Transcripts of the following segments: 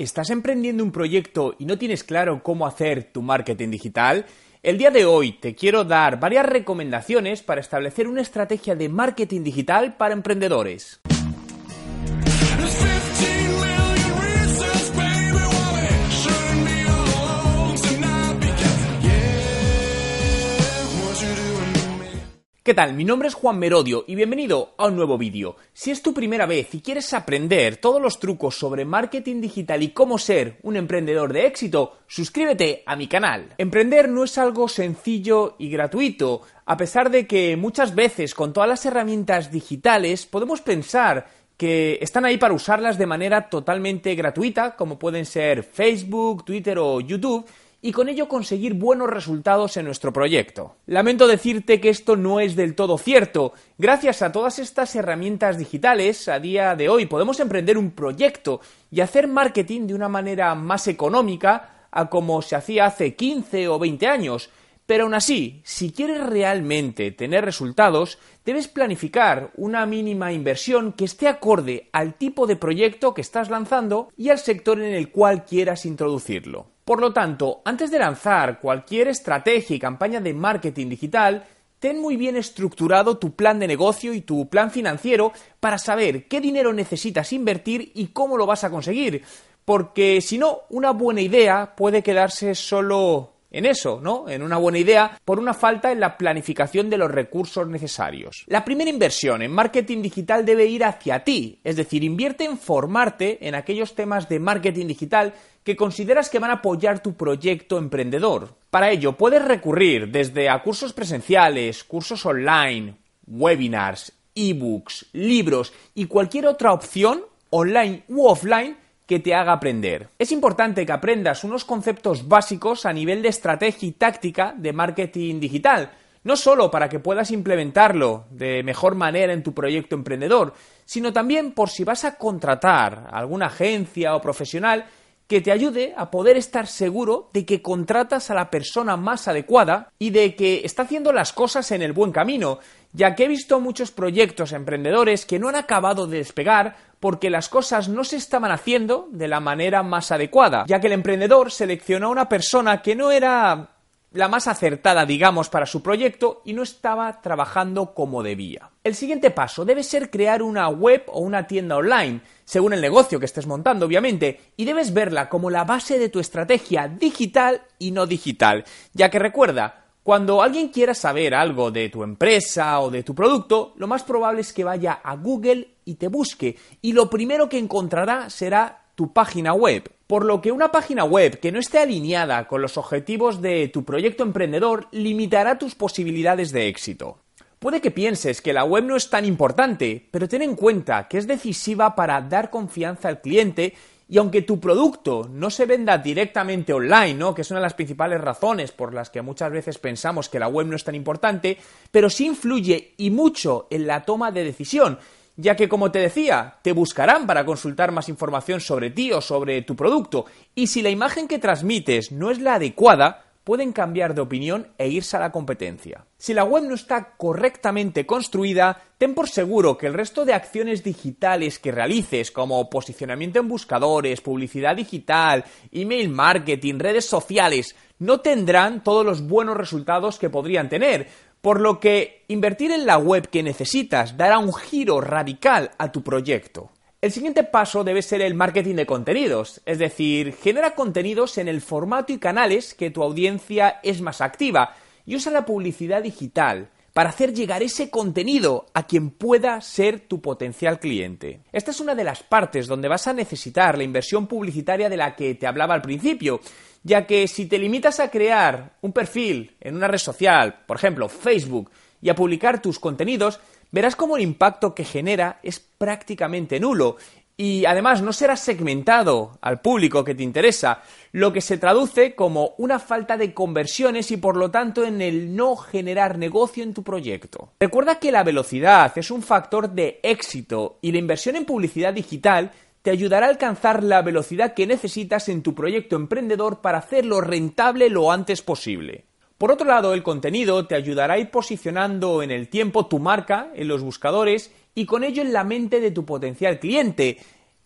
¿Estás emprendiendo un proyecto y no tienes claro cómo hacer tu marketing digital? El día de hoy te quiero dar varias recomendaciones para establecer una estrategia de marketing digital para emprendedores. ¿Qué tal? Mi nombre es Juan Merodio y bienvenido a un nuevo vídeo. Si es tu primera vez y quieres aprender todos los trucos sobre marketing digital y cómo ser un emprendedor de éxito, suscríbete a mi canal. Emprender no es algo sencillo y gratuito, a pesar de que muchas veces con todas las herramientas digitales podemos pensar que están ahí para usarlas de manera totalmente gratuita, como pueden ser Facebook, Twitter o YouTube, y con ello conseguir buenos resultados en nuestro proyecto. Lamento decirte que esto no es del todo cierto. Gracias a todas estas herramientas digitales, a día de hoy podemos emprender un proyecto y hacer marketing de una manera más económica a como se hacía hace 15 o 20 años. Pero aún así, si quieres realmente tener resultados, debes planificar una mínima inversión que esté acorde al tipo de proyecto que estás lanzando y al sector en el cual quieras introducirlo. Por lo tanto, antes de lanzar cualquier estrategia y campaña de marketing digital, ten muy bien estructurado tu plan de negocio y tu plan financiero para saber qué dinero necesitas invertir y cómo lo vas a conseguir. Porque si no, una buena idea puede quedarse solo en eso, ¿no? En una buena idea, por una falta en la planificación de los recursos necesarios. La primera inversión en marketing digital debe ir hacia ti, es decir, invierte en formarte en aquellos temas de marketing digital que consideras que van a apoyar tu proyecto emprendedor. Para ello, puedes recurrir desde a cursos presenciales, cursos online, webinars, ebooks, libros y cualquier otra opción online u offline que te haga aprender. Es importante que aprendas unos conceptos básicos a nivel de estrategia y táctica de marketing digital, no solo para que puedas implementarlo de mejor manera en tu proyecto emprendedor, sino también por si vas a contratar a alguna agencia o profesional que te ayude a poder estar seguro de que contratas a la persona más adecuada y de que está haciendo las cosas en el buen camino, ya que he visto muchos proyectos emprendedores que no han acabado de despegar porque las cosas no se estaban haciendo de la manera más adecuada, ya que el emprendedor seleccionó a una persona que no era la más acertada, digamos, para su proyecto y no estaba trabajando como debía. El siguiente paso debe ser crear una web o una tienda online, según el negocio que estés montando, obviamente, y debes verla como la base de tu estrategia digital y no digital, ya que recuerda, cuando alguien quiera saber algo de tu empresa o de tu producto, lo más probable es que vaya a Google y te busque, y lo primero que encontrará será tu página web. Por lo que una página web que no esté alineada con los objetivos de tu proyecto emprendedor limitará tus posibilidades de éxito. Puede que pienses que la web no es tan importante, pero ten en cuenta que es decisiva para dar confianza al cliente y aunque tu producto no se venda directamente online, ¿no? que es una de las principales razones por las que muchas veces pensamos que la web no es tan importante, pero sí influye y mucho en la toma de decisión ya que como te decía, te buscarán para consultar más información sobre ti o sobre tu producto, y si la imagen que transmites no es la adecuada, pueden cambiar de opinión e irse a la competencia. Si la web no está correctamente construida, ten por seguro que el resto de acciones digitales que realices, como posicionamiento en buscadores, publicidad digital, email marketing, redes sociales, no tendrán todos los buenos resultados que podrían tener, por lo que invertir en la web que necesitas dará un giro radical a tu proyecto. El siguiente paso debe ser el marketing de contenidos, es decir, genera contenidos en el formato y canales que tu audiencia es más activa y usa la publicidad digital para hacer llegar ese contenido a quien pueda ser tu potencial cliente. Esta es una de las partes donde vas a necesitar la inversión publicitaria de la que te hablaba al principio, ya que si te limitas a crear un perfil en una red social, por ejemplo Facebook, y a publicar tus contenidos, verás cómo el impacto que genera es prácticamente nulo y además no será segmentado al público que te interesa, lo que se traduce como una falta de conversiones y por lo tanto en el no generar negocio en tu proyecto. Recuerda que la velocidad es un factor de éxito y la inversión en publicidad digital te ayudará a alcanzar la velocidad que necesitas en tu proyecto emprendedor para hacerlo rentable lo antes posible. Por otro lado, el contenido te ayudará a ir posicionando en el tiempo tu marca en los buscadores y con ello en la mente de tu potencial cliente.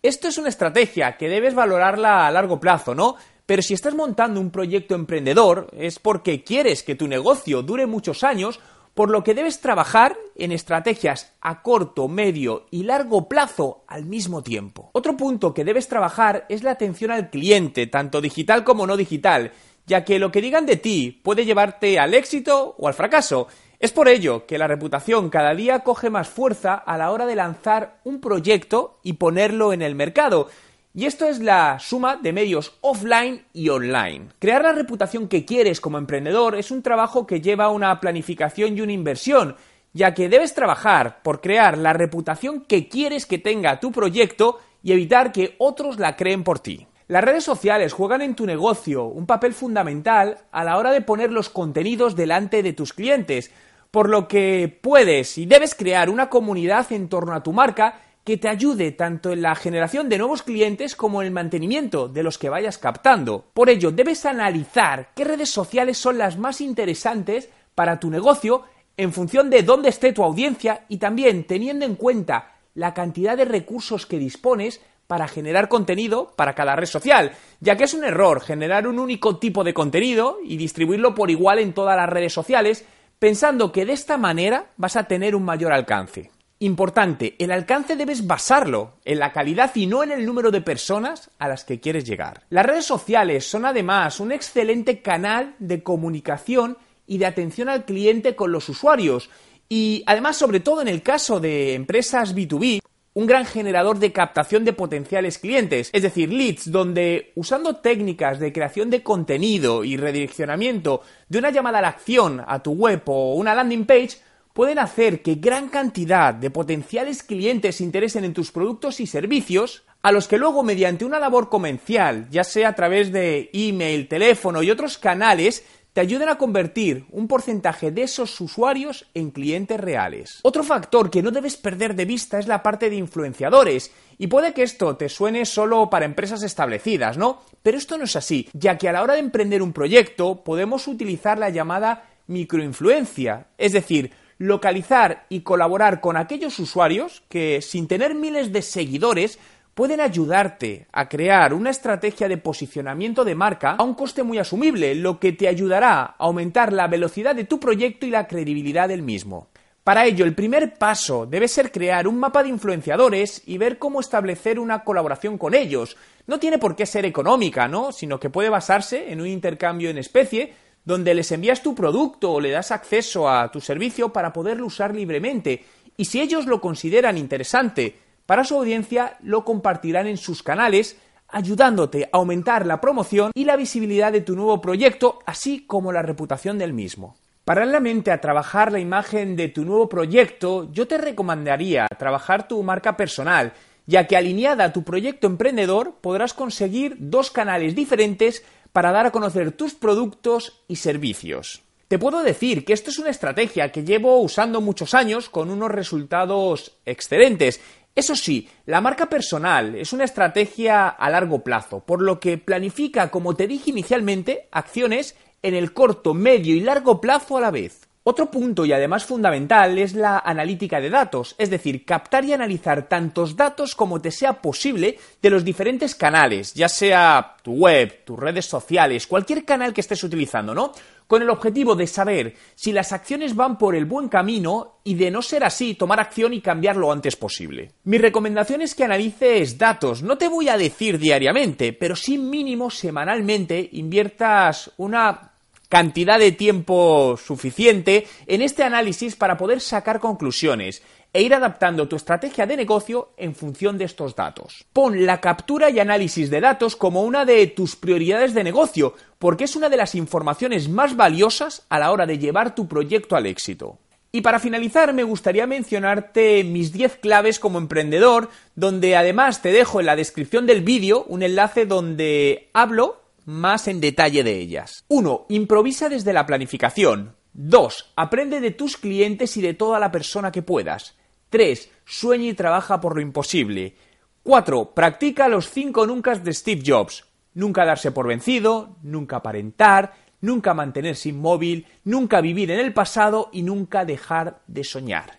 Esto es una estrategia que debes valorarla a largo plazo, ¿no? Pero si estás montando un proyecto emprendedor es porque quieres que tu negocio dure muchos años, por lo que debes trabajar en estrategias a corto, medio y largo plazo al mismo tiempo. Otro punto que debes trabajar es la atención al cliente, tanto digital como no digital, ya que lo que digan de ti puede llevarte al éxito o al fracaso. Es por ello que la reputación cada día coge más fuerza a la hora de lanzar un proyecto y ponerlo en el mercado. Y esto es la suma de medios offline y online. Crear la reputación que quieres como emprendedor es un trabajo que lleva una planificación y una inversión, ya que debes trabajar por crear la reputación que quieres que tenga tu proyecto y evitar que otros la creen por ti. Las redes sociales juegan en tu negocio un papel fundamental a la hora de poner los contenidos delante de tus clientes, por lo que puedes y debes crear una comunidad en torno a tu marca que te ayude tanto en la generación de nuevos clientes como en el mantenimiento de los que vayas captando. Por ello, debes analizar qué redes sociales son las más interesantes para tu negocio en función de dónde esté tu audiencia y también teniendo en cuenta la cantidad de recursos que dispones para generar contenido para cada red social, ya que es un error generar un único tipo de contenido y distribuirlo por igual en todas las redes sociales, pensando que de esta manera vas a tener un mayor alcance. Importante, el alcance debes basarlo en la calidad y no en el número de personas a las que quieres llegar. Las redes sociales son además un excelente canal de comunicación y de atención al cliente con los usuarios y además sobre todo en el caso de empresas B2B un gran generador de captación de potenciales clientes, es decir, leads, donde usando técnicas de creación de contenido y redireccionamiento de una llamada a la acción a tu web o una landing page, pueden hacer que gran cantidad de potenciales clientes se interesen en tus productos y servicios, a los que luego mediante una labor comercial, ya sea a través de email, teléfono y otros canales, te ayuden a convertir un porcentaje de esos usuarios en clientes reales. Otro factor que no debes perder de vista es la parte de influenciadores. Y puede que esto te suene solo para empresas establecidas, ¿no? Pero esto no es así, ya que a la hora de emprender un proyecto podemos utilizar la llamada microinfluencia, es decir, localizar y colaborar con aquellos usuarios que, sin tener miles de seguidores, pueden ayudarte a crear una estrategia de posicionamiento de marca a un coste muy asumible, lo que te ayudará a aumentar la velocidad de tu proyecto y la credibilidad del mismo. Para ello, el primer paso debe ser crear un mapa de influenciadores y ver cómo establecer una colaboración con ellos. No tiene por qué ser económica, ¿no? Sino que puede basarse en un intercambio en especie donde les envías tu producto o le das acceso a tu servicio para poderlo usar libremente. Y si ellos lo consideran interesante para su audiencia lo compartirán en sus canales, ayudándote a aumentar la promoción y la visibilidad de tu nuevo proyecto, así como la reputación del mismo. Paralelamente a trabajar la imagen de tu nuevo proyecto, yo te recomendaría trabajar tu marca personal, ya que alineada a tu proyecto emprendedor podrás conseguir dos canales diferentes para dar a conocer tus productos y servicios. Te puedo decir que esto es una estrategia que llevo usando muchos años con unos resultados excelentes eso sí, la marca personal es una estrategia a largo plazo, por lo que planifica, como te dije inicialmente, acciones en el corto, medio y largo plazo a la vez. Otro punto y además fundamental es la analítica de datos, es decir, captar y analizar tantos datos como te sea posible de los diferentes canales, ya sea tu web, tus redes sociales, cualquier canal que estés utilizando, ¿no? Con el objetivo de saber si las acciones van por el buen camino y de no ser así tomar acción y cambiar lo antes posible. Mi recomendación es que analices datos, no te voy a decir diariamente, pero sí mínimo semanalmente inviertas una cantidad de tiempo suficiente en este análisis para poder sacar conclusiones e ir adaptando tu estrategia de negocio en función de estos datos. Pon la captura y análisis de datos como una de tus prioridades de negocio, porque es una de las informaciones más valiosas a la hora de llevar tu proyecto al éxito. Y para finalizar, me gustaría mencionarte mis 10 claves como emprendedor, donde además te dejo en la descripción del vídeo un enlace donde hablo más en detalle de ellas. 1. Improvisa desde la planificación. 2. Aprende de tus clientes y de toda la persona que puedas. 3. Sueña y trabaja por lo imposible. 4. Practica los 5 nunca de Steve Jobs. Nunca darse por vencido, nunca aparentar, nunca mantenerse inmóvil, nunca vivir en el pasado y nunca dejar de soñar.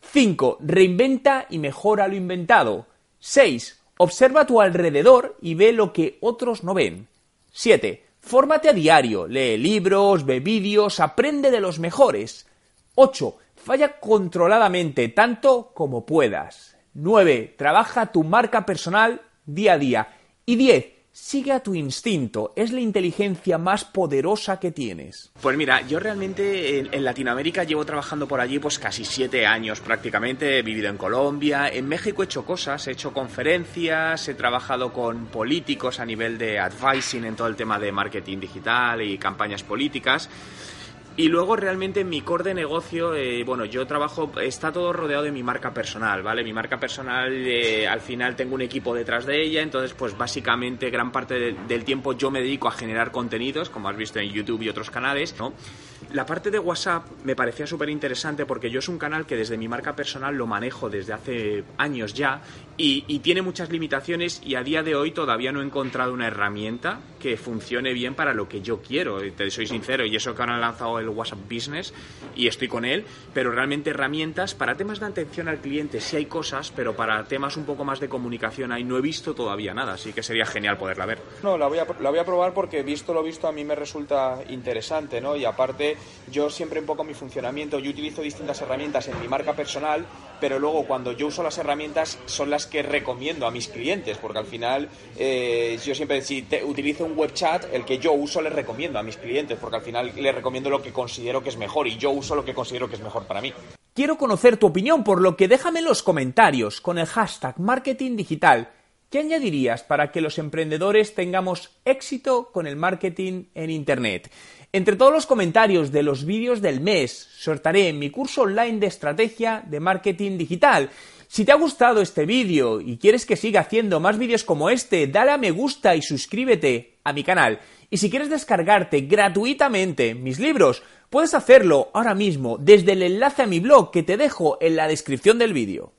5. Reinventa y mejora lo inventado. 6. Observa a tu alrededor y ve lo que otros no ven. 7. Fórmate a diario, lee libros, ve vídeos, aprende de los mejores. 8. Falla controladamente tanto como puedas. 9. Trabaja tu marca personal día a día. Y 10. Sigue a tu instinto, es la inteligencia más poderosa que tienes. Pues mira, yo realmente en, Latinoamérica llevo trabajando por allí pues casi siete años prácticamente, he vivido en Colombia, en México he hecho cosas, he hecho conferencias, he trabajado con políticos a nivel de advising en todo el tema de marketing digital y campañas políticas. Y luego realmente mi core de negocio, eh, bueno, yo trabajo, está todo rodeado de mi marca personal, ¿vale? Mi marca personal, eh, al final tengo un equipo detrás de ella, entonces pues básicamente gran parte del tiempo yo me dedico a generar contenidos, como has visto en YouTube y otros canales, ¿no? La parte de WhatsApp me parecía súper interesante porque yo es un canal que desde mi marca personal lo manejo desde hace años ya y, tiene muchas limitaciones y a día de hoy todavía no he encontrado una herramienta que funcione bien para lo que yo quiero, te soy sincero, y eso que ahora han lanzado el WhatsApp Business y estoy con él, pero realmente herramientas para temas de atención al cliente sí hay cosas, pero para temas un poco más de comunicación ahí no he visto todavía nada, así que sería genial poderla ver. No, la voy a, la voy a probar porque visto lo visto a mí me resulta interesante, ¿no? Y aparte yo siempre un poco mi funcionamiento, yo utilizo distintas herramientas en mi marca personal, pero luego cuando yo uso las herramientas son las que recomiendo a mis clientes, porque al final eh, yo siempre si te, utilizo un web chat, el que yo uso le recomiendo a mis clientes, porque al final le recomiendo lo que considero que es mejor y yo uso lo que considero que es mejor para mí. Quiero conocer tu opinión, por lo que déjame en los comentarios con el hashtag marketing digital. ¿Qué añadirías para que los emprendedores tengamos éxito con el marketing en Internet? Entre todos los comentarios de los vídeos del mes, sortaré mi curso online de estrategia de marketing digital. Si te ha gustado este vídeo y quieres que siga haciendo más vídeos como este, dale a me gusta y suscríbete a mi canal. Y si quieres descargarte gratuitamente mis libros, puedes hacerlo ahora mismo desde el enlace a mi blog que te dejo en la descripción del vídeo.